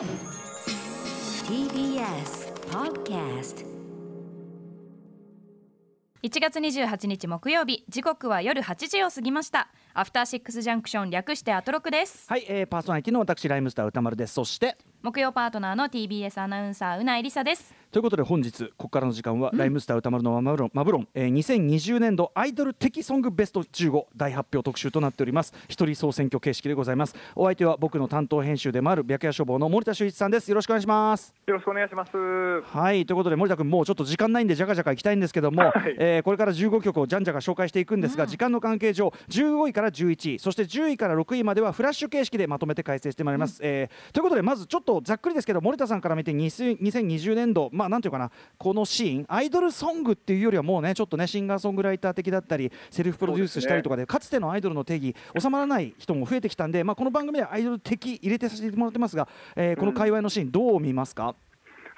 TBS Podcast 1月28日木曜日時刻は夜8時を過ぎました。アフターシックスジャンクション略してアトロクです。はい、えー、パーソナリティの私ライムスター歌丸です。そして木曜パートナーの TBS アナウンサーうないりさです。ということで本日ここからの時間は、ライムスター歌丸のマブロンマブロン、えー、2020年度アイドル的ソングベスト15大発表特集となっております。一人総選挙形式でございます。お相手は僕の担当編集でもある白夜書房の森田修一さんです。よろしくお願いします。よろしくお願いします。はいということで森田君もうちょっと時間ないんでじゃかじゃか行きたいんですけども、はい。えーこれから15曲をじゃんじゃか紹介していくんですが、時間の関係上15位から11位そして10位から6位まではフラッシュ形式でまとめて解説してまいります、えーということでまずちょっとざっくりですけど森田さんから見て2000 2020年度まあなんていうかなこのシーンアイドルソングっていうよりはもうねちょっとねシンガーソングライター的だったりセルフプロデュースしたりとかでかつてのアイドルの定義収まらない人も増えてきたんで、まあ、この番組ではアイドル的入れてさせてもらってますが、えーこの界隈のシーンどう見ますか、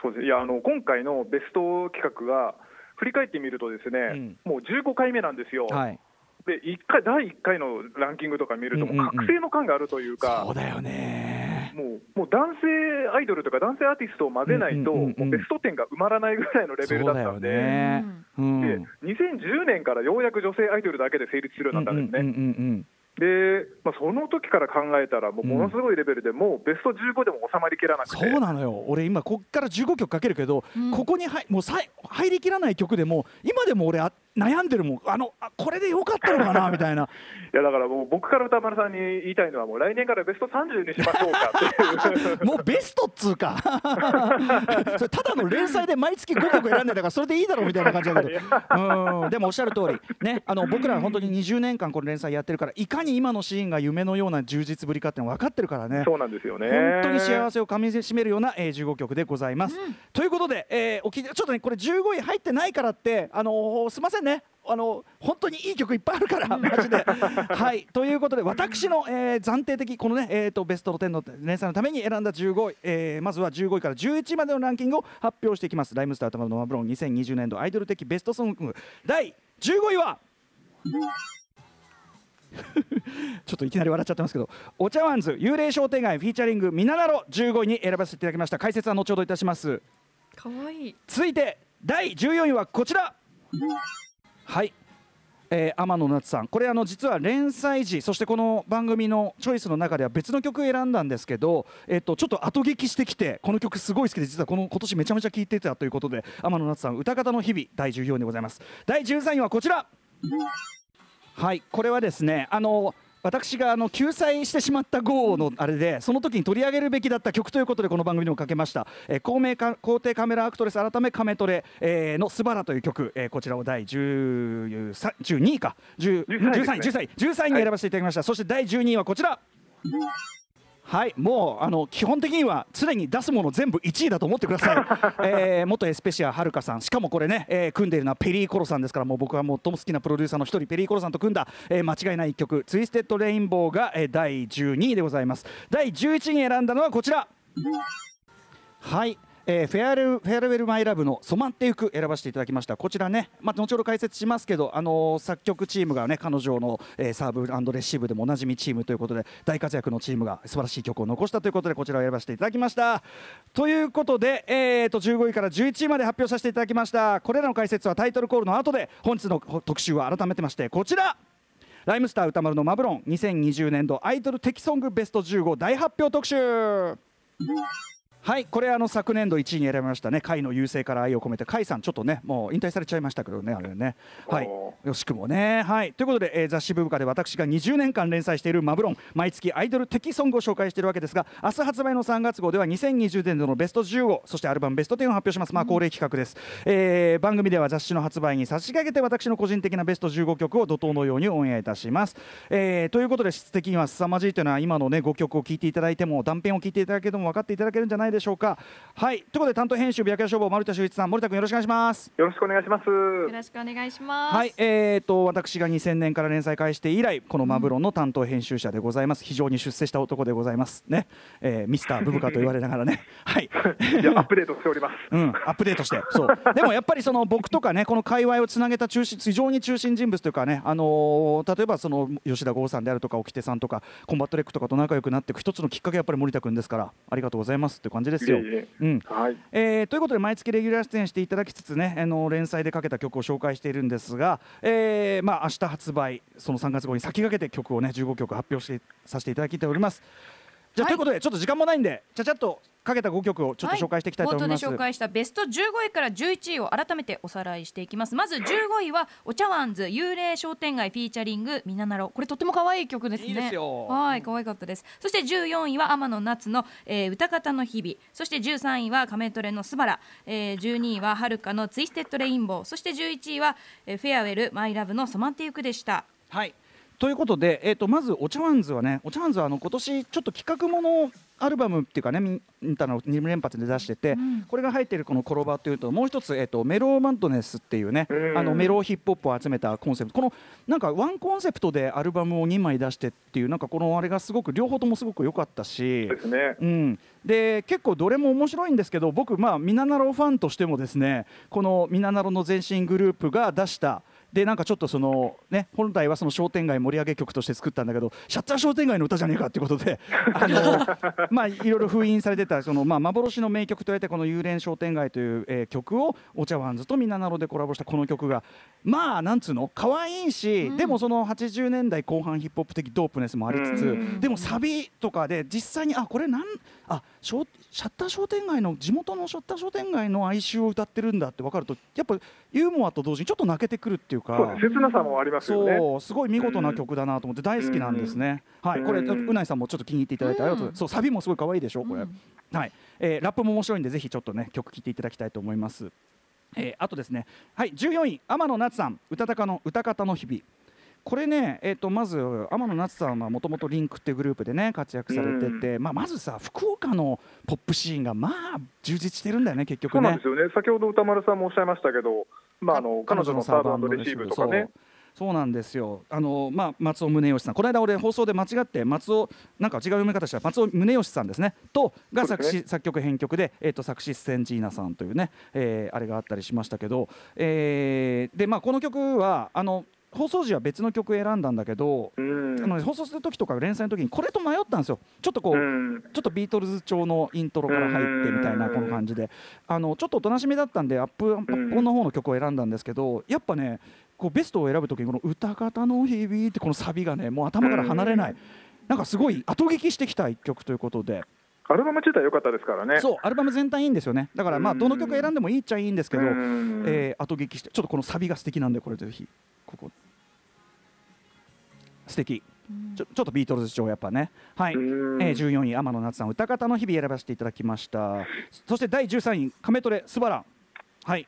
そうです。いやあの今回のベスト企画が振り返ってみるとですね、もう15回目なんですよ。はいで一回第1回のランキングとか見ると、覚醒の感があるというか、そうだよね。もうもう男性アイドルとか男性アーティストを混ぜないと、うんうんうんうん。もうベスト10が埋まらないぐらいのレベルだったんで、ね、うん。で2010年からようやく女性アイドルだけで成立するようになったんですね。うんうんうんで、まあ、その時から考えたら、もうものすごいレベルで、もうベスト15でも収まりきらなくて。そうなのよ。俺今こっから15曲かけるけど、うん。ここに入もうさい入りきらない曲でも今でも俺あ悩んでるもん。あのあこれでよかったのかなみたいな。いやだからもう僕から歌丸さんに言いたいのは、もう来年からベスト30にしましょうかっていう。もうベストっつうか。それただの連載で毎月5曲選んでたからそれでいいだろうみたいな感じだけど。うん。でもおっしゃる通り。ねあの僕らは本当に20年間この連載やってるからいかに今のシーンが夢のような充実ぶりかっていうの分かってるからね。そうなんですよね。本当に幸せをかみしめるような、えー、15曲でございます。ということで、えーおきちょっとねこれ15位入ってないからってあのーすいませんね。あの本当にいい曲いっぱいあるからマジで。はいということで私の、えー暫定的このね、えー、とベスト10の連載のために選んだ15位、えーまずは15位から11位までのランキングを発表していきます。ライムスター歌丸のマブロン2020年度アイドル的ベストソング第15位は。ちょっといきなり笑っちゃってますけど、お茶碗図幽霊商店街フィーチャリングミナナロ15位に選ばせていただきました。解説は後ほどいたします。かわいい続いて第14位はこちら。はい。えー天野夏さん。これあの実は連載時そしてこの番組のチョイスの中では別の曲を選んだんですけど、えっとちょっと後聞きしてきてこの曲すごい好きで実はこの今年めちゃめちゃ聴いてたということで天野夏さん歌方の日々第14位でございます。第13位はこちら。はい。これはですねあの私があの救済してしまった号のあれでその時に取り上げるべきだった曲ということでこの番組にもかけました、えー、公明か皇帝カメラアクトレス改めカメトレ、えーの「スバラという曲、えーこちらを第13 12位か。10 13位です13位13位に選ばせていただきました、そして第12位はこちらはいもうあの基本的には常に出すもの全部1位だと思ってください、えー元エスペシアはるかさん。しかもこれね、えー組んでいるのはペリーコロさんですからもう僕は最も好きなプロデューサーの一人ペリーコロさんと組んだ、えー間違いない一曲「ツイステッド・レインボーが」えー第12位でございます。第11位に選んだのはこちら。はい、えーフェアルフェアルウェルマイラブの染まっていく選ばせていただきました。こちらねまあ後ほど解説しますけどあのー作曲チームがね彼女の、えーサーブレシーブでもおなじみチームということで大活躍のチームが素晴らしい曲を残したということでこちらを選ばせていただきました。ということで、えー、と15位から11位まで発表させていただきました。これらの解説はタイトルコールの後で本日の特集は改めてましてこちら。ライムスター歌丸のマブロン2020年度アイドル的ソングベスト15大発表特集。はいこれあの昨年度1位に選びましたね甲斐の優勢から愛を込めて甲斐さんちょっとねもう引退されちゃいましたけどねあれね。はい。およしくもね。はい。ということで、えー雑誌ブブカで私が20年間連載しているマブロン。毎月アイドル的ソングを紹介しているわけですが明日発売の3月号では2020年度のベスト15そしてアルバムベスト10を発表します。まあ恒例企画です、えー番組では雑誌の発売に差し掛けて私の個人的なベスト15曲を怒涛のようにオンエアいたします、えーということで質的には凄まじいというのは今のね5曲を聴いていただいても断片を聞いていただけても分かっていただけるんじゃないないでしょうか。はいということで担当編集白夜書房森田修一さん森田君よろしくお願いします。よろしくお願いします。よろしくお願いします。はいえーと私が2000年から連載開始して以来このマブ論の担当編集者でございます。非常に出世した男でございます。ね、えー、ミスターブブカと言われながらね。はい。いやアップデートしております。うんアップデートして。そう。でもやっぱりその僕とかねこの界隈をつなげた中心非常に中心人物というかねあのー例えばその吉田豪さんであるとか掟さんとかコンバット REC とかと仲良くなっていく一つのきっかけはやっぱり森田君ですからありがとうございますっていう感じですよ。ということで毎月レギュラー出演していただきつつねあの連載でかけた曲を紹介しているんですが、えーまあ明日発売その3月後に先駆けて曲をね15曲発表してさせていただきております。じゃあ、はい。ということでちょっと時間もないんでちゃちゃっとかけた5曲をちょっと紹介していきたいと思います。冒頭で紹介したベスト15位から11位を改めておさらいしていきます。まず15位はお茶碗ズ幽霊商店街フィーチャリングみななろこれとっても可愛い曲ですね。いいですよ。はい可愛かったです。そして14位は天野夏の、えー歌方の日々。そして13位は亀トレのスバラ、えー、12位ははるかのツイステッドレインボー。そして11位は、えーフェアウェルマイラブの染まってゆくでした。はいということで、えー、とまずお茶碗ズはねお茶碗ズはあの今年ちょっと企画ものアルバムっていうかねみみたいなのを2連発で出してて、これが入っているこの「コロバ」というともう一つ、えー、とメローマントネスっていうねうんあのメローヒップホップを集めたコンセプト。このなんかワンコンセプトでアルバムを2枚出してっていうなんかこのあれがすごく両方ともすごく良かったしですね。うん、で結構どれも面白いんですけど僕まあミナナロファンとしてもですねこのミナナロの前身グループが出したでなんかちょっとそのね本来はその商店街盛り上げ曲として作ったんだけどシャッター商店街の歌じゃねえかっていうことであの まあいろいろ封印されてたそのまあ幻の名曲と言われてこの幽霊商店街という、えー曲をお茶碗ズとミナナロでコラボしたこの曲がまあなんつうの可愛いし、でもその80年代後半ヒップホップ的ドープネスもありつつ、うん。でもサビとかで実際にあこれなんあショシャッター商店街の地元のシャッター商店街の哀愁を歌ってるんだって分かるとやっぱユーモアと同時にちょっと泣けてくるっていうか。そう切なさもありますよね。そうすごい見事な曲だなと思って大好きなんですね、はいこれうないさんもちょっと気に入っていただいてありがとうございます、そうサビもすごい可愛いでしょこれ、はい、えーラップも面白いんでぜひちょっとね曲聴いていただきたいと思います。えーあとですね、はい、14位、天野夏さん、歌高の歌方の日々。これね、えー、とまず天野夏さんはもともとリンクっていうグループでね活躍されてて、まあ、まずさ福岡のポップシーンがまあ充実してるんだよね結局ね。そうなんですよね。先ほど歌丸さんもおっしゃいましたけどまああの彼女のサーブレシーブとかね。そうなんですよ。あの、まあ、松尾宗義さん。この間俺放送で間違って松尾なんか違う読み方した。ら松尾宗義さんですね。とが作詞、そうです作曲編曲で、えー、と作詞センジーナさんというね、えーあれがあったりしましたけど、えーでまあ、この曲はあの放送時は別の曲選んだんだけど、うん。あの放送する時とか連載の時にこれと迷ったんですよ。ちょっとこう、うん。ちょっとビートルズ調のイントロから入ってみたいなうんこの感じで。あのちょっとおとなしめだったんでアップアップの方の曲を選んだんですけどやっぱねこうベストを選ぶ時にこの「歌方の日々」ってこのサビがねもう頭から離れない。なんかすごい後聞きしてきた一曲ということで。アルバム自体良かったですからね。そうアルバム全体いいんですよね。だからまあうん。どの曲選んでもいいっちゃいいんですけどうん。えー後聞きしてちょっとこのサビが素敵なんでこれぜひここ。素敵。ちょちょっとビートルズ調やっぱね。はい、えうんー、14位天野夏さん歌方の日々選ばせていただきました。そして第13位カメトレスバラン。はい。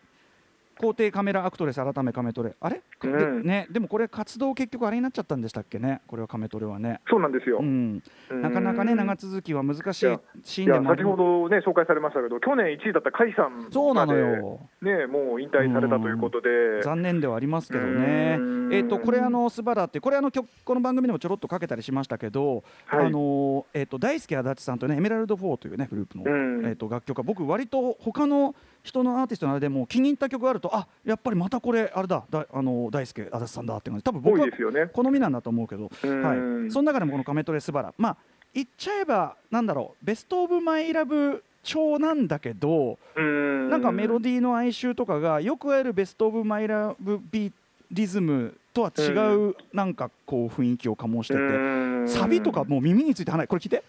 皇帝カメラアクトレス改めカメトレ。あれ、うん。でね、でもこれ活動結局あれになっちゃったんでしたっけね？これはカメトレはね。そうなんですよ、うん、なかなかね長続きは難しいシーンでも先ほどね紹介されましたけど去年1位だった甲斐さんそうなのよねもう引退されたということで。残念ではありますけどね。う。ん。えっ、とこれあのスバラってこれあの曲この番組でもちょろっとかけたりしましたけど、はい。あのえっ、と大輔足立さんとねエメラルド4というねグループの、うん。えっ、と楽曲が僕割と他の人のアーティストのあれでも気に入った曲があるとあやっぱりまたこれあれだだあの大輔足立さんだって感じ多分僕多は好みなんだと思うけど、うん。はい、その中でもこの「カメトレスバラ」まあ言っちゃえばなんだろうベスト・オブ・マイ・ラブ調なんだけど、うん。なんかメロディーの哀愁とかがよくあるベスト・オブ・マイ・ラブ・ビリズムとは違うなんかこう雰囲気を醸しててうん。サビとかもう耳について離れこれ聞いて。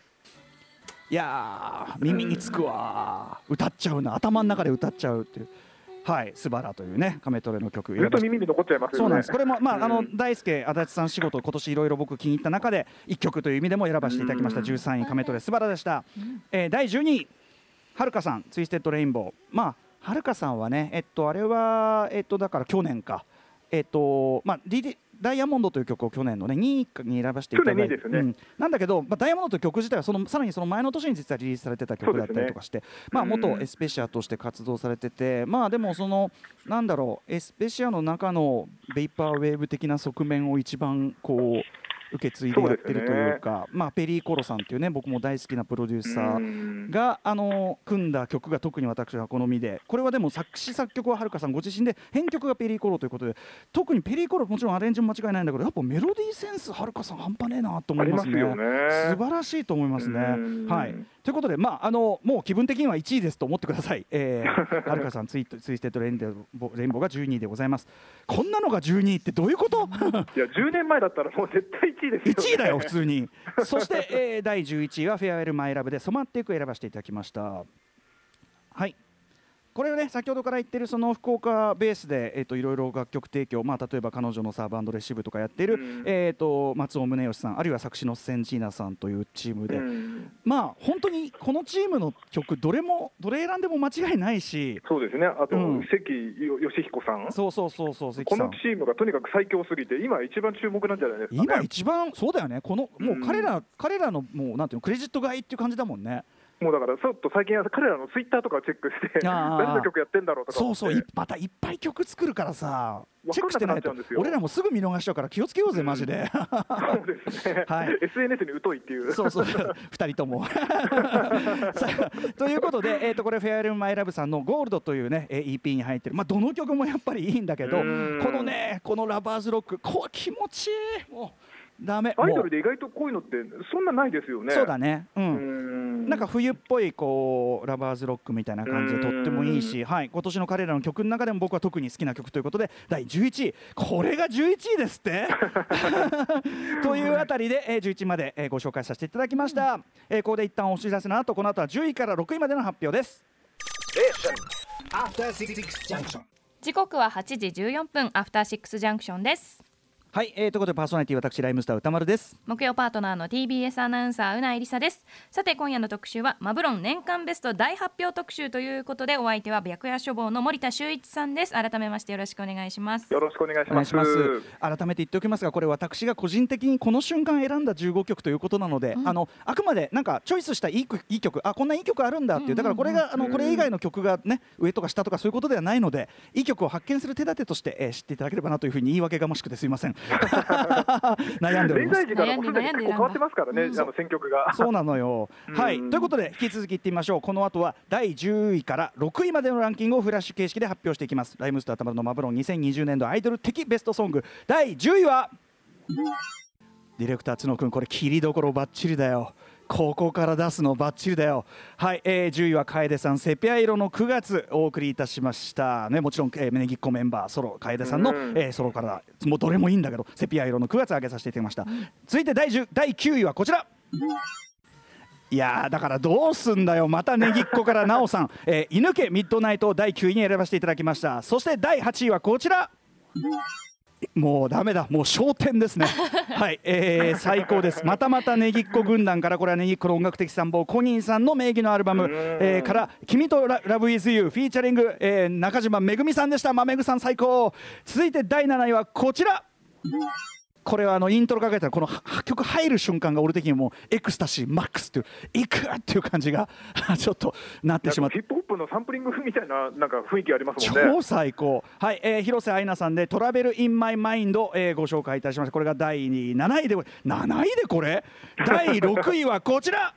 いやー耳につくわー。歌っちゃうな。頭の中で歌っちゃうっていう。はい「スバラ」というねカメトレの曲ずっと耳に残っちゃいますよね。そうなんです。これも、まあ、あのうん大輔足立さん仕事今年いろいろ僕気に入った中で1曲という意味でも選ばせていただきました。うん。13位「カメトレスバラ」でした、えー第12位はるかさん「ツイステッドレインボー」まあはるかさんはねえっとあれはえっとだから去年か。えっとまあリリダイヤモンドという曲を去年のね2位に選ばせていただいて、ね。うん、なんだけど、まあ、ダイヤモンドという曲自体はそのさらにその前の年に実はリリースされてた曲だったりとかして、ね、まあ、元エスペシアとして活動されてて、まあでもそのなんだろうエスペシアの中のベイパーウェーブ的な側面を一番こう受け継いでやってるというか、ね、まあ、ペリー・コロさんっていうね僕も大好きなプロデューサーがあの組んだ曲が特に私は好みでこれはでも作詞作曲ははるかさんご自身で編曲がペリー・コロということで特にペリー・コロもちろんアレンジも間違いないんだけどやっぱメロディーセンスはるかさん半端ねえなと思いますね、ね、素晴らしいと思いますね。はい。ということで、まあ、あのもう気分的には1位ですと思ってください、えー、はるかさん Twi Twisted Rainbow Rainbow が12位でございます。こんなのが12位ってどういうこと？いや10年前だったらもう絶対1位ですよ、ね、1位だよ普通に。そして、えー、第11位は Farewell My Love で染まっていく選ばせていただきました。はい。これをね先ほどから言ってるその福岡ベースで、えーと、いろいろ楽曲提供、まあ、例えば彼女のサーバンドレシーブとかやってる、うん、えーと、松尾宗義さんあるいは作詞のセンチーナさんというチームで、うん、まあ本当にこのチームの曲どれもどれ選んでも間違いないし。そうですね。あと、うん、関義彦さん。そうそうそうそうこのチームがとにかく最強すぎて今一番注目なんじゃないですか、ね、今一番そうだよね。このもう彼ら、彼らのもうなんていうのクレジット買いっていう感じだもんね。もうだからちょっと最近は彼らのツイッターとかチェックして何の曲やってんだろうとかそうそうまたいっぱい曲作るからさチェックしてないと。俺らもすぐ見逃しちゃうから気をつけようぜ、マジで。そうですね、はい、SNS に疎いっていう。そうそう。2人とも。ということで、えー、とこれ「フェアルマイラブさんの「ゴールドというね EP に入ってる、まあ、どの曲もやっぱりいいんだけどこのねこの「ラバーズロック」こう気持ちいい。もうダメ。アイドルで意外とこういうのってそんなないですよね。そうだね。うん。なんか冬っぽいこうラバーズロックみたいな感じでとってもいいし、はい、今年の彼らの曲の中でも僕は特に好きな曲ということで第11位。これが11位ですって？というあたりで、えー、11位まで、えー、ご紹介させていただきました、えー、ここで一旦お知らせの後この後は10位から6位までの発表です。時刻は8時14分アフターシックスジャンクションですはい、えー、ということでパーソナリティ私ライムスター歌丸です。木曜パートナーの TBS アナウンサーうなえりさです。さて今夜の特集はマブロン年間ベスト大発表特集ということでお相手は白夜処方の森田修一さんです。改めましてよろしくお願いします。よろしくお願いします。改めて言っておきますがこれ私が個人的にこの瞬間選んだ15曲ということなので、うん、あのあくまでなんかチョイスしたいいいい曲あこんないい曲あるんだっていうだからこれがあのこれ以外の曲がね上とか下とかそういうことではないのでいい曲を発見する手立てとして、えー、知っていただければなというふうに言い訳がましくてすいません 悩んでおります。連載時からもすでに結構変わってますからね、あの選曲が。そうなのよ。はい、ということで引き続きいってみましょう。この後は第10位から6位までのランキングをフラッシュ形式で発表していきます。ライムスターたのマブロン2020年度アイドル的ベストソング第10位は。ディレクター角君これ切りどころばっちりだよ。ここから出すのばっちりだよ。はい、えー、10位は楓さんセピア色の9月お送りいたしました。ねもちろん、えー、メネギっ子メンバーソロ楓さんの、えー、ソロからもうどれもいいんだけどセピア色の9月上げさせていただきました、うん、続いて第10第9位はこちら。いやだからどうすんだよ。またねぎっこからなおさん、えー、犬家ミッドナイトを第9位に選ばせていただきました。そして第8位はこちらもうだめだ、もう焦点ですね。はい、えー、最高です。またまたねぎっこ軍団から、これはねぎっこの音楽的参謀、コニーさんの名義のアルバム、えー、から、君とララブイズユー、フィーチャリング、えー、中島めぐみさんでした。まめぐさん最高。続いて第7位はこちら。これはあのイントロかけたらこの曲入る瞬間が俺的にもエクスタシーマックスっていういくっていう感じが ちょっとなってしまって。ヒップホップのサンプリングみたいななんか雰囲気ありますもんね。超最高。はい、えー、広瀬アイナさんで「 Travel in My Mind」えー、ご紹介いたしましたこれが第7位。で7位でこれ？第6位はこちら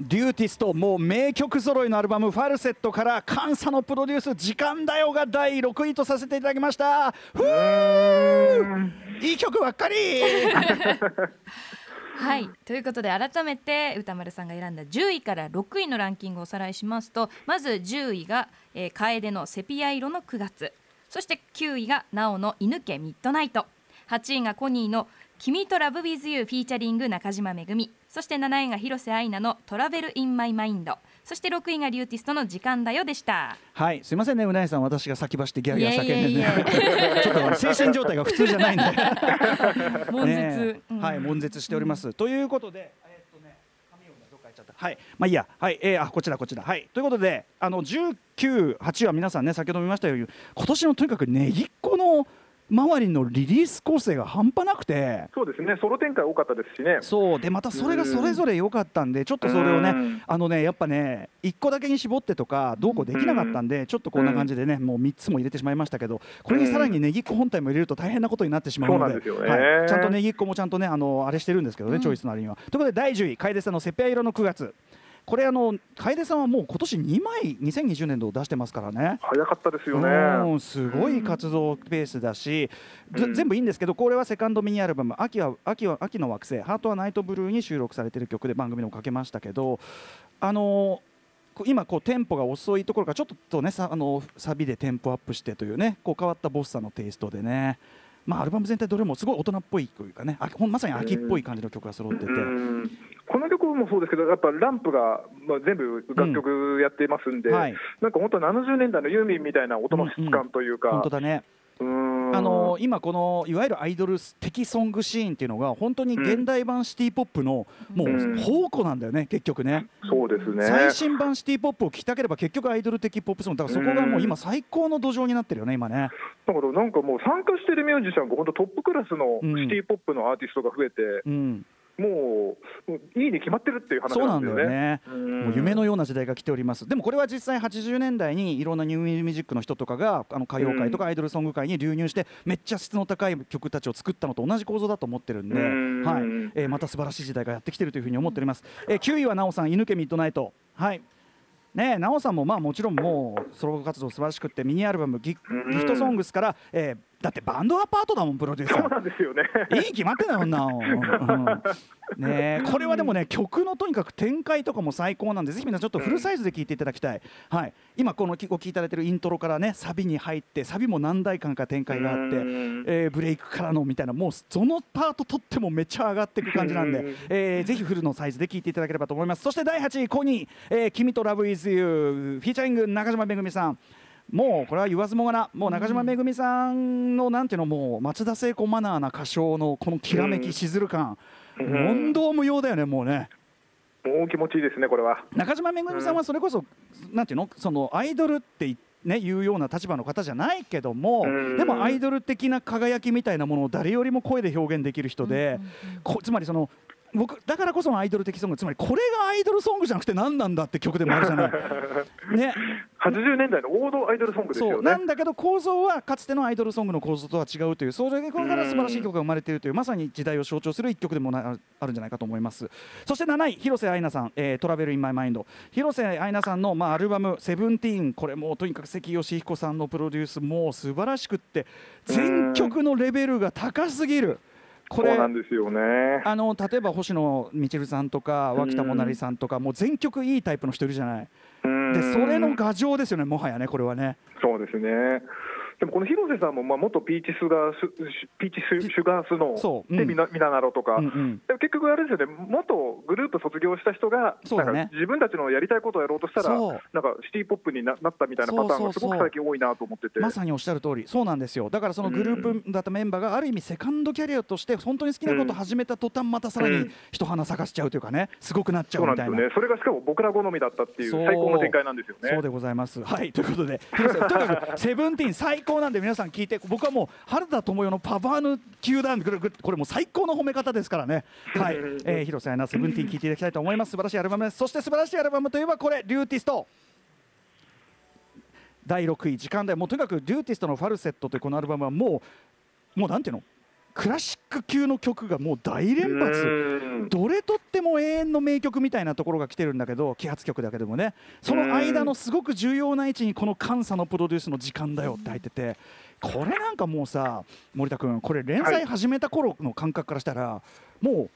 リューティストもう名曲揃いのアルバム「ファルセット」からカンサノプロデュース「時間だよ」が第6位とさせていただきました。ふーいい曲ばっかり。はい。ということで改めて宇多丸さんが選んだ10位から6位のランキングをおさらいしますとまず10位が、えー、楓のセピア色の9月。そして9位がなおの犬家 Midnight。8位がコニーの君と Love with You featuring 中島めぐみそして7位が広瀬アイナの Travel in My Mind。そして6位がリューティストの時間だよでした。はいすいませんねうなえさん私が先走ってギャーギャー叫んでね ちょっと精神状態が普通じゃないんで。悶絶、うん、はい悶絶しております、うん、ということではい、まあいいや、はい、えー、あこちらこちら、はい、ということで、あの19、8は皆さんね、先ほど見ましたように、今年のとにかくねぎっこの周りのリリース構成が半端なくて。そうですね。ソロ展開多かったですしね。そう。でまたそれがそれぞれ良かったんでちょっとそれをねあのねやっぱね1個だけに絞ってとかどうこうできなかったんでちょっとこんな感じでねもう3つも入れてしまいましたけどこれにさらにネギっ子本体も入れると大変なことになってしまうのではい、ちゃんとネギっ子もちゃんとねあのあれしてるんですけどね、チョイスのありには。ということで第10位楓さんのセピア色の9月これあの楓さんはもう今年2枚2020年度を出してますからね。早かったですよね。すごい活動ペースだし、うん、全部いいんですけどこれはセカンドミニアルバム秋は秋は秋の惑星ハートはナイトブルーに収録されている曲で番組でもかけましたけどあの今こうテンポが遅いところからちょっとねさあのサビでテンポアップしてというねこう変わったボッサのテイストでね。まあ、アルバム全体どれもすごい大人っぽいというかねあまさに秋っぽい感じの曲が揃ってて、この曲もそうですけどやっぱランプが、まあ、全部楽曲やってますんで、うんはい、なんか本当70年代のユーミンみたいな音の質感というか、うんうん、本当だね。あの今このいわゆるアイドル的ソングシーンっていうのが本当に現代版シティ・ポップのもう宝庫なんだよね、結局ね。そうですね。最新版シティ・ポップを聴きたければ結局アイドル的ポップソング。だからそこがもう今最高の土壌になってるよね今ね。だからなんかもう参加してるミュージシャンが本当トップクラスのシティ・ポップのアーティストが増えて、うんもういいに決まってるっていう話なんですよね。そうなんだよね。もう夢のような時代が来ております。でもこれは実際80年代にいろんなニューミュージックの人とかがあの歌謡界とかアイドルソング界に流入してめっちゃ質の高い曲たちを作ったのと同じ構造だと思ってるんで、はい、えー、また素晴らしい時代がやってきてるというふうに思っております。えー、9位はなおさん犬家ミッドナイト。はい。ね奈緒さんもまあもちろんもうソロ活動素晴らしくってミニアルバムギ「ギフトソングス」から、えー、だってバンドアパートだもんプロデューサー。そうなんですよね。いい決まってんだよな、うん、ねこれはでもね曲のとにかく展開とかも最高なんでぜひ皆さんちょっとフルサイズで聴いていただきたい、はい、今このお聴きいただいてるイントロからねサビに入ってサビも何台間か展開があって、えー、ブレイクからのみたいなもうそのパート取ってもめっちゃ上がっていく感じなんで、えー、ぜひフルのサイズで聴いていただければと思います。そして第8位コニー、えー「君とラブイズユーフィーチャリング中島めぐみさんもうこれは言わずもがな。もう中島めぐみさんのなんていうのもう松田聖子マナーな歌唱のこのきらめきしずる感、問答無用だよねもうね。もう気持ちいいですねこれは。中島めぐみさんはそれこそ、なんていうの？そのアイドルってね、いうような立場の方じゃないけどもでもアイドル的な輝きみたいなものを誰よりも声で表現できる人で、つまりその僕だからこそのアイドル的ソングつまりこれがアイドルソングじゃなくて何なんだって曲でもあるじゃない。ね、80年代の王道アイドルソングですよね。なんだけど構造はかつてのアイドルソングの構造とは違うというそれから素晴らしい曲が生まれているというまさに時代を象徴する一曲でもあるんじゃないかと思います。そして7位広瀬アイナさん、えー「トラベル・イン・マイ・マインド」広瀬アイナさんの、まあ、アルバム「セブンティーン。これもとにかく関義彦さんのプロデュースもう素晴らしくって全曲のレベルが高すぎる。これなんですよねあの例えば星野みちるさんとか脇田もなりさんとか、もう全曲いいタイプの人いるじゃない。でそれの牙城ですよね、もはやね、これはね。そうですねでもこの広瀬さんもまあ元ピーチスガースピーチシュガースノーでみなみななろとか、うんうん、結局あれですよね元グループ卒業した人が、ね、なんか自分たちのやりたいことをやろうとしたらなんかシティ・ポップにななったみたいなパターンがすごく最近多いなと思ってて。まさにおっしゃる通り。そうなんですよ。だからそのグループだったメンバーがある意味セカンドキャリアとして本当に好きなことを始めた途端またさらに一花咲かしちゃうというかねすごくなっちゃうみたいな、ね、それがしかも僕ら好みだったっていう最高の展開なんですよね。そう。でございます。はい。ということでとにかく Seventeen 最高なんで皆さん聞いて僕はもう原田知世のパヴァーヌ級だこれも最高の褒め方ですからね。はい、えー、広瀬アイナ Seventeen 聞いていただきたいと思います。素晴らしいアルバムですそして素晴らしいアルバムといえばこれリューティスト。第6位時間でもうとにかくリューティストのファルセットというこのアルバムはもうもうなんていうの？クラシック級の曲がもう大連発。どれとっても永遠の名曲みたいなところが来てるんだけど既発曲だけでもね。その間のすごく重要な位置にこの「監査のプロデュースの時間だよ」って入っててこれなんかもうさ森田君これ連載始めた頃の感覚からしたら、もう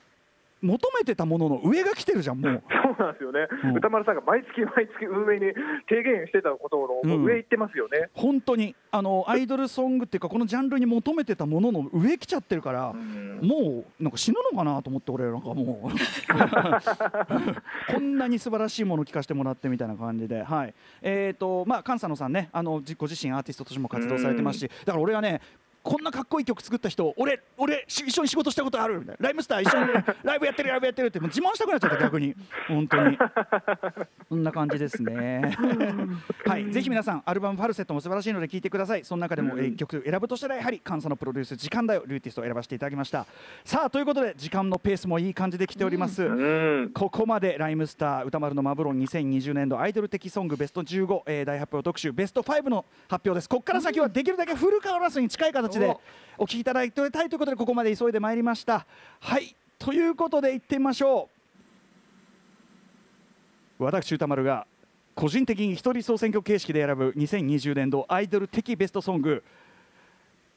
求めてたものの上が来てるじゃんもう。そうなんですよね、うん、歌丸さんが毎月毎月運営に提言してたことの上行ってますよね、うん、本当に。あのアイドルソングっていうかこのジャンルに求めてたものの上来ちゃってるから、うん、もうなんか死ぬのかなと思って俺なんかもう。こんなに素晴らしいものを聞かせてもらってみたいな感じで。はい。えっ、ー、とまあ菅佐野さんねあのご自身アーティストとしても活動されてますしだから俺はねこんなかっこいい曲作った人俺俺一緒に仕事したことある。みたいな。ライムスター一緒に ライブやってるライブやってるってもう自慢したくなっちゃった逆に。本当に。そんな感じですね。はい。ぜひ皆さんアルバム「ファルセット」も素晴らしいので聴いてください。その中でも1曲選ぶとしたらやはり監査のプロデュース時間だよルーティストを選ばせていただきました。さあということで時間のペースもいい感じで来ております、ここまでライムスター歌丸のマブロン2020年度アイドル的ソングベスト15、えー、大発表特集ベスト5の発表です。ここから先はできるだけフルカウラスに近い形でお聞きいただきたいということでここまで急いでまいりました。はいということで行ってみましょう。私歌丸が個人的に一人総選挙形式で選ぶ2020年度アイドル的ベストソング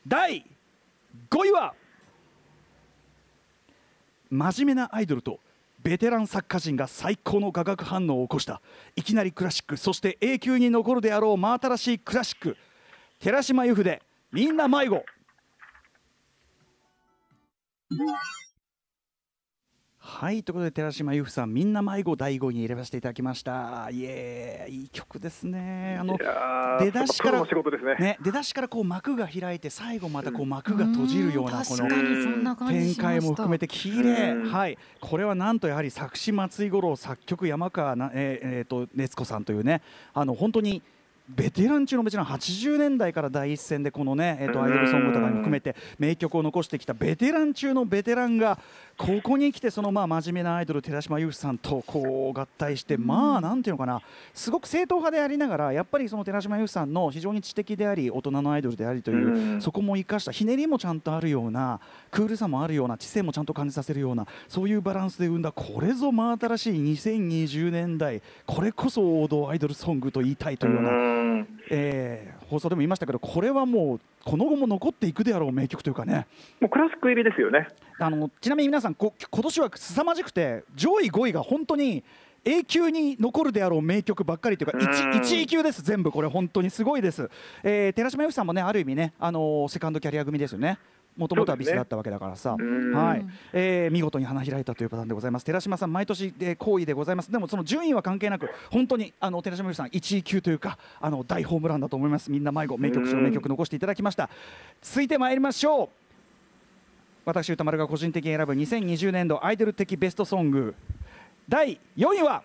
第5位は真面目なアイドルとベテラン作家陣が最高の化学反応を起こしたいきなりクラシックそして永久に残るであろう真新しいクラシック寺島由布でみんな迷子。はいということで寺島由布さんみんな迷子第5位に入れさせていただきました。イエーイ。いい曲ですね。あの出だしからね、ね、出だしからこう幕が開いて最後またこう幕が閉じるようなこの展開も含めて綺麗。はい。これはなんとやはり作詞松井五郎作曲山川なえー、えー、と熱子さんというねあの本当にベテラン中のベテラン80年代から第一線でこのね、えー、とアイドルソングとかに含めて名曲を残してきたベテラン中のベテランがここに来てそのまあ真面目なアイドル寺島由布さんとこう合体してまあなんていうのかなすごく正統派でありながらやっぱりその寺島由布さんの非常に知的であり大人のアイドルでありというそこも生かしたひねりもちゃんとあるようなクールさもあるような知性もちゃんと感じさせるようなそういうバランスで生んだこれぞ真新しい2020年代これこそ王道アイドルソングと言いたいというような、えー、放送でも言いましたけどこれはもうこの後も残っていくであろう名曲というかね。もうクラシック入りですよね。あのちなみに皆さんこ今年は凄まじくて上位5位が本当に永久に残るであろう名曲ばっかりというか 1, 1位級です。全部これ本当にすごいです、えー、寺島由布さんもねある意味ねあのー、セカンドキャリア組ですよねもともとはビスだったわけだからさ、ね、はい、えー、見事に花開いたというパターンでございます寺島さん毎年で好意でございますでもその順位は関係なく本当にあの寺島さん1位級というかあの大ホームランだと思いますみんな迷子名曲賞名曲残していただきました続いてまいりましょう私歌丸が個人的に選ぶ2020年度アイドル的ベストソング第4位は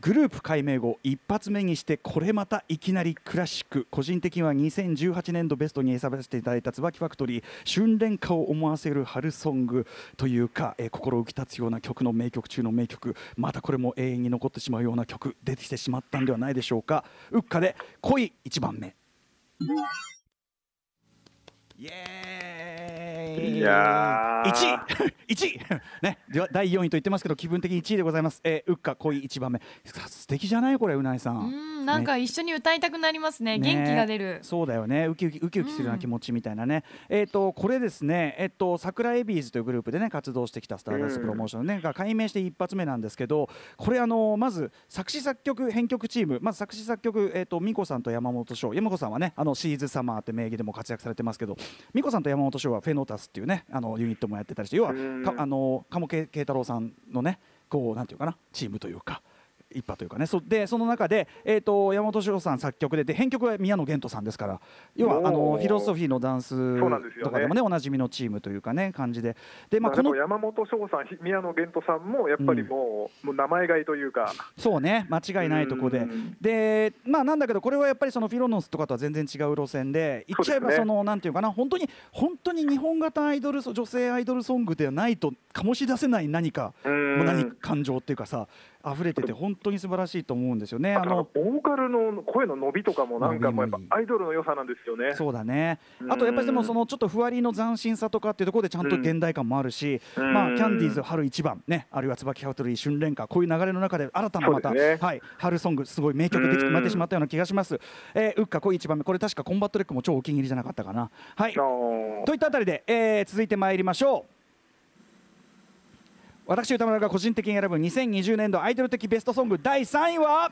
グループ改名後一発目にしてこれまたいきなりクラシック個人的には2018年度ベストに選ばせていただいた椿ファクトリー春恋歌を思わせる春ソングというか、えー、心浮き立つような曲の名曲中の名曲またこれも永遠に残ってしまうような曲出てきてしまったんではないでしょうかウッカで恋1番目。イエーイいや1位1位ね第4位と言ってますけど気分的に1位でございます、えー、うっか恋1番目。素敵じゃないこれうないさん。なんか一緒に歌いたくなりますね、ね、元気が出る。そうだよね。ウキウキウキウキするような気持ちみたいなね、うん、えっ、ー、とこれですねえっ、ー、と桜エビーズというグループでね活動してきたスターダスプロモーションね、が改名して一発目なんですけどこれあのまず作詞作曲編曲チームまず作詞作曲えっ、ー、と美子さんと山本翔。山子さんはねあのシーズサマーって名義でも活躍されてますけど美子さんと山本翔はフェノータスっていうねあのユニットもやってたりして要はかあの鴨慶太郎さんのねこうなんていうかなチームというか一派というかね。そでその中で、えーと、山本翔さん作曲でで編曲は宮野源斗さんですから要はあのフィロソフィーのダンスとかでもねおなじみのチームというかね感じで。で、まあ、この山本翔さん宮野源斗さんもやっぱりもううん、もう名前買いというか。そうね間違いないとこで。でまあなんだけどこれはやっぱりそのフィロノスとかとは全然違う路線で言っちゃえばその、ね、なんていうかな本当に本当に日本型アイドル女性アイドルソングではないと醸し出せない何か何感情っていうかさ溢れてて本当に素晴らしいと思うんですよね。あのボーカルの声の伸びとかもなんかもやっぱアイドルの良さなんですよね。そうだね。あとやっぱりでもそのちょっとふわりの斬新さとかっていうところでちゃんと現代感もあるし、まあキャンディーズ春一番ね、あるいはつばきファクトリー春恋歌こういう流れの中で新たなまた、ね、はい春ソングすごい名曲できてまってしまったような気がします。えー、うっか恋一番目これ確かコンバットレックも超お気に入りじゃなかったかな。はい。といったあたりで、えー、続いてまいりましょう。私宇多丸が個人的に選ぶ2020年度アイドル的ベストソング第3位は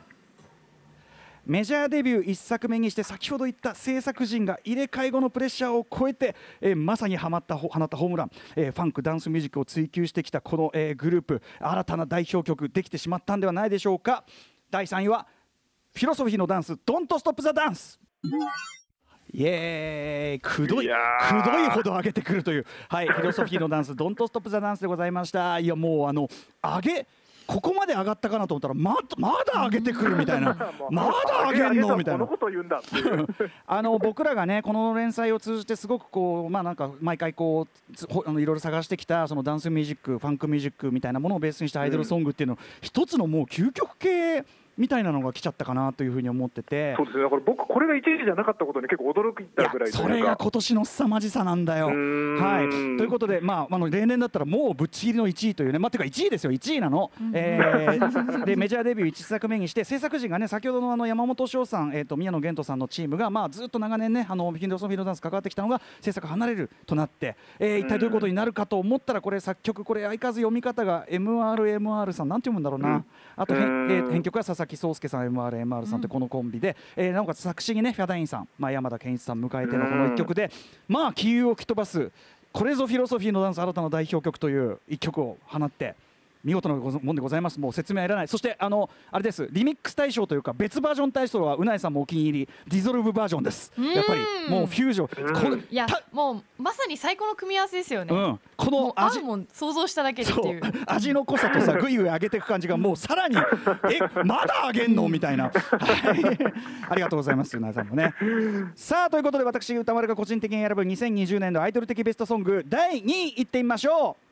メジャーデビュー1作目にして先ほど言った制作陣が入れ替え後のプレッシャーを超えて、えー、まさにはまった放ったホームラン、えー、ファンクダンスミュージックを追求してきたこの、えー、グループ。新たな代表曲できてしまったんではないでしょうか。第3位はフィロソフィーのダンス「ドントストップ・ザ・ダンス」イエーイ。くどいくどいほど上げてくるという。はい フィロソフィーのダンスドントストップザダンスでございました。いやもうあの上げここまで上がったかなと思ったらままだ上げてくるみたいな。まだ上げんのみたいな。あの僕らがねこの連載を通じてすごくこうまあなんか毎回こうあのいろいろ探してきたそのダンスミュージックファンクミュージックみたいなものをベースにしたアイドルソングっていうの、うん、一つのもう究極系みたいなのが来ちゃったかなというふうに思ってて。そうですね。だから僕これが1位じゃなかったことに結構驚いたぐらいそれが今年の凄まじさなんだよ。はい。ということで、まあ、あの例年だったらもうぶっちぎりの1位というね、まあ、てか1位ですよ。1位なの、えー、でメジャーデビュー1作目にして制作陣がね先ほどのあの山本翔さん、えーと、宮野源斗さんのチームが、まあ、ずっと長年ねあのフィンドソフィードダンス関わってきたのが制作離れるとなって、えー、一体どういうことになるかと思ったらこれ作曲これ相変わらず読み方が MRMR さんなんて読むんだろうな、あと編,、えー、編曲は佐々木壮介さん MR MR さんってこのコンビで、うん、えー、なおかつ作詞にねフャダインさん、まあ、山田健一さん迎えてのこの1曲で、まあ気流を吹き飛ばすこれぞフィロソフィーのダンス新たな代表曲という1曲を放って見事なもんでございます。もう説明はいらない。そしてあのあれです。リミックス大賞というか別バージョン大賞はうないさんもお気に入り。ディゾルブバージョンです。やっぱりもうフュージョン。いやもうまさに最高の組み合わせですよね、うん、この味。も想像しただけでっていう。味の濃さとさぐいぐい上げていく感じがもうさらに えまだ上げんの？みたいな、はい、ありがとうございます。うないさんもね。さあということで私歌丸が個人的に選ぶ2020年度アイドル的ベストソング第2位いってみましょう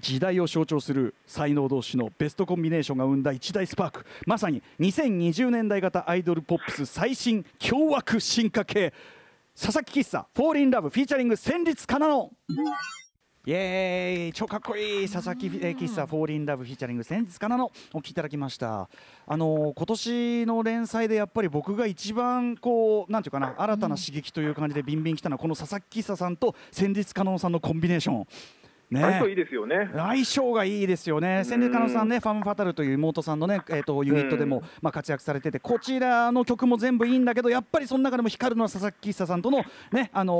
時代を象徴する才能同士のベストコンビネーションが生んだ一大スパーク。まさに2020年代型アイドルポップス最新凶悪進化系。佐々木喫茶 Fallin' Love featuring 戦慄かなの。イエーイ超かっこいい佐々木喫茶 Fallin' Love featuring 戦慄かなのお聞きいただきました。あの今年の連載でやっぱり僕が一番こうなんていうかな新たな刺激という感じでビンビン来たのはこの佐々木喫茶さんと戦慄かなのさんのコンビネーション。ね、相性いいですよね。相性がいいですよね。千里香野さんねファム・ファタルという妹さんのね、えーと、ユニットでも、まあ、活躍されててこちらの曲も全部いいんだけどやっぱりその中でも光るのは佐々木喫茶さんとのねあの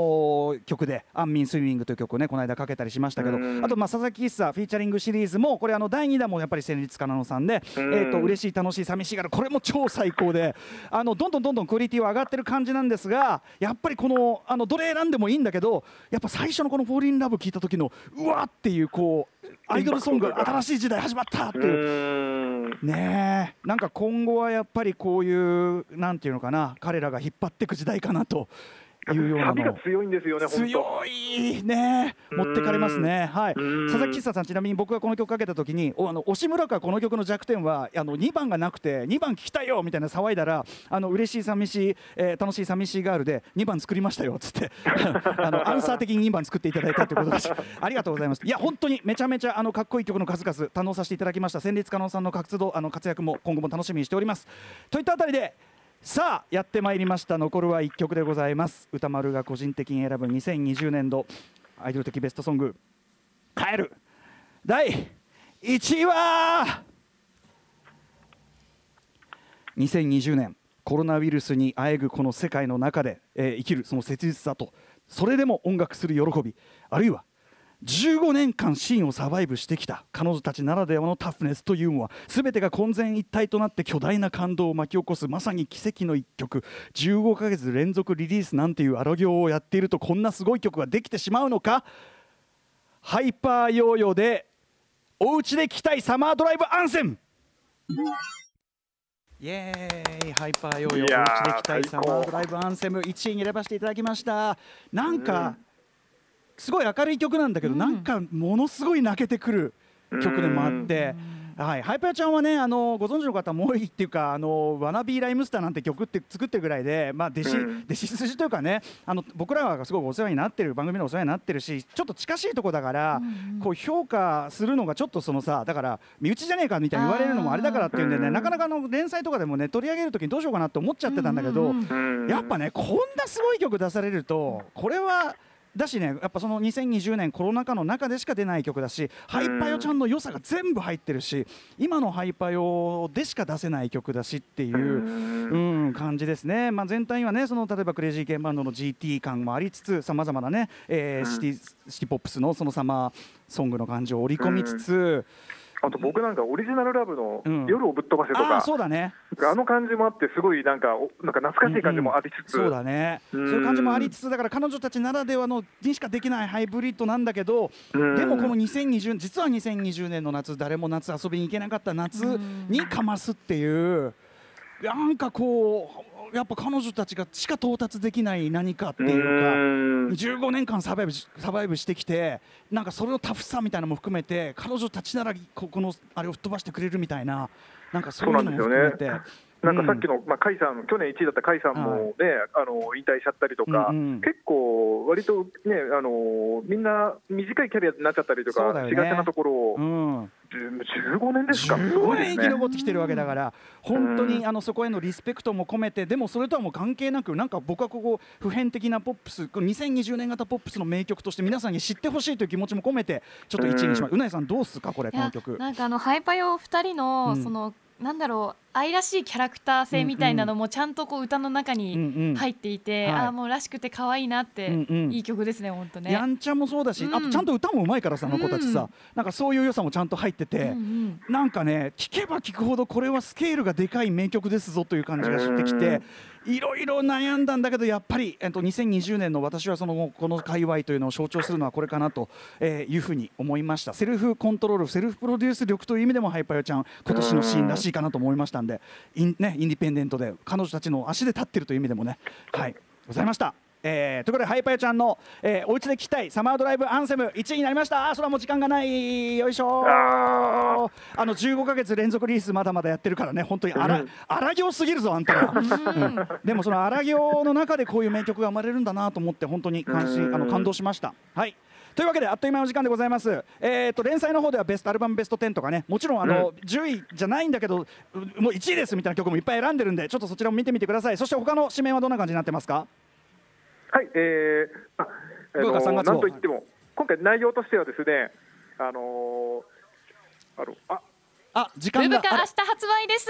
ー、曲で「アンミンスイミング」という曲をねこの間かけたりしましたけどあとまあ佐々木喫茶フィーチャリングシリーズもこれあの第2弾もやっぱり戦慄かなのさんで、えーと、嬉しい楽しい寂しいがるこれも超最高であのどんどんどんどんクオリティは上がってる感じなんですがやっぱりこのあのどれ選んでもいいんだけどやっぱ最初のこの「フォーリンラブ聞いた時のうわっていうこうアイドルソング新しい時代始まったっていう。ねなんか今後はやっぱりこういうなんていうのかな彼らが引っ張っていく時代かなというようなの。強いんですよね強いね。持ってかれますね。はい。佐々木喫茶さんちなみに僕がこの曲かけた時におあの押村かこの曲の弱点はあの2番がなくて2番聴きたいよみたいな騒いだらあの嬉しい寂しい、えー、楽しい寂しいガールで2番作りましたよっつって。あのアンサー的に2番作っていただいたということです。ありがとうございます。いや本当にめちゃめちゃあのかっこいい曲の数々堪能させていただきました。戦慄可能さんの活動あの活躍も今後も楽しみにしております。といったあたりでさあやってまいりました。残るは1曲でございます。歌丸が個人的に選ぶ2020年度アイドル的ベストソング「帰る」第1位は2020年コロナウイルスにあえぐこの世界の中で、えー、生きるその切実さとそれでも音楽する喜びあるいは15年間シーンをサバイブしてきた彼女たちならではのタフネスというのは全てが混然一体となって巨大な感動を巻き起こすまさに奇跡の一曲。15ヶ月連続リリースなんていう荒行をやっているとこんなすごい曲ができてしまうのか。ハイパーヨーヨーでおうちで聴きたいサマードライブアンセム。イエーイ。ハイパーヨーヨーおうちで聴きたいサマードライブアンセム。1位に選ばせていただきました。なんか、うん。すごい明るい曲なんだけど、うん、なんかものすごい泣けてくる曲でもあって。はい、ハイパーちゃんはねあのご存知の方も多いっていうか「あのワナビーライムスター」なんて曲って作ってるぐらいで、まあ、弟子、弟子筋というかねあの僕らがすごくお世話になってる番組のお世話になってるしちょっと近しいとこだから、うん、こう評価するのがちょっとそのさだから身内じゃねえかみたいに言われるのもあれだからっていうんでねなかなかの連載とかでもね取り上げる時にどうしようかなって思っちゃってたんだけど、やっぱねこんなすごい曲出されるとこれは。だしねやっぱその2020年コロナ禍の中でしか出ない曲だしハイパヨちゃんの良さが全部入ってるし今のハイパヨでしか出せない曲だしっていう、うん、感じですね、まあ、全体はねその例えばクレイジーケンバンドの GT 感もありつつさまざまなね、えー、シティシティポップスのそのサマーソングの感じを織り込みつつ。あと僕なんかオリジナルラブの夜をぶっ飛ばせとか、うん、そうだね。あの感じもあってすごいなんかなんか懐かしい感じもありつつ、そうだね、そういう感じもありつつだから彼女たちならではのにしかできないハイブリッドなんだけど、でもこの2020実は2020年の夏誰も夏遊びに行けなかった夏にかますっていう。なんかこうやっぱ彼女たちがしか到達できない何かっていうか15年間サバイブサバイブしてきてなんかそれのタフさみたいなのも含めて彼女たちならここのあれを吹っ飛ばしてくれるみたいななんかそういうのも含めて。なんかさっきの、まあ、甲斐さん、去年1位だった甲斐さんもね、あの引退しちゃったりとか、結構、割とねあの、みんな短いキャリアになっちゃったりとかしがちなところを、15年ですか、すごい生き残ってきてるわけだから、本当にあのそこへのリスペクトも込めて、でもそれとはもう関係なく、なんか僕はここ、普遍的なポップス、2020年型ポップスの名曲として、皆さんに知ってほしいという気持ちも込めて、ちょっと1位にします。うなえさん、どうすか、これ、この曲。なんかあのハイパヨ2人の、そのなんだろう愛らしいキャラクター性みたいなのもちゃんとこう歌の中に入っていて、うんうん、ああもうらしくて可愛いなって、うんうん、いい曲ですね本当ね。やんちゃもそうだし、うん、あとちゃんと歌もうまいからさあの子たちさ、うん、なんかそういう良さもちゃんと入ってて、うんうん、なんかね聴けば聴くほどこれはスケールがでかい名曲ですぞという感じがしてきて、いろいろ悩んだんだけどやっぱり、えっと、2020年の私はそのこの界隈というのを象徴するのはこれかなと、いうふうに思いました。セルフコントロールセルフプロデュース力という意味でもハイパヨちゃん今年のシーンらしいかなと思いましたんでイン,、ね、インディペンデントで彼女たちの足で立ってるという意味でもね。はい。ございました。えー、ということでハイパイちゃんの、えー、お家で聴きたいサマードライブアンセム1位になりました。それはもう時間がない。よいしょあの15か月連続リリースまだまだやってるからね。本当に荒荒行すぎるぞあんたら、うん、でもその荒行の中でこういう名曲が生まれるんだなと思って本当に関心あの感動しました。はい。というわけであっという間の時間でございます、えーと、連載の方ではベストアルバムベスト10とかね。もちろんあの、うん、10位じゃないんだけどもう1位ですみたいな曲もいっぱい選んでるんでちょっとそちらも見てみてください。そして他の指名はどんな感じになってますか？はい、えー、あ、あのなんといっても、今回内容としてはですね、あのー、あの、あ、あ、時間が。明日発売です。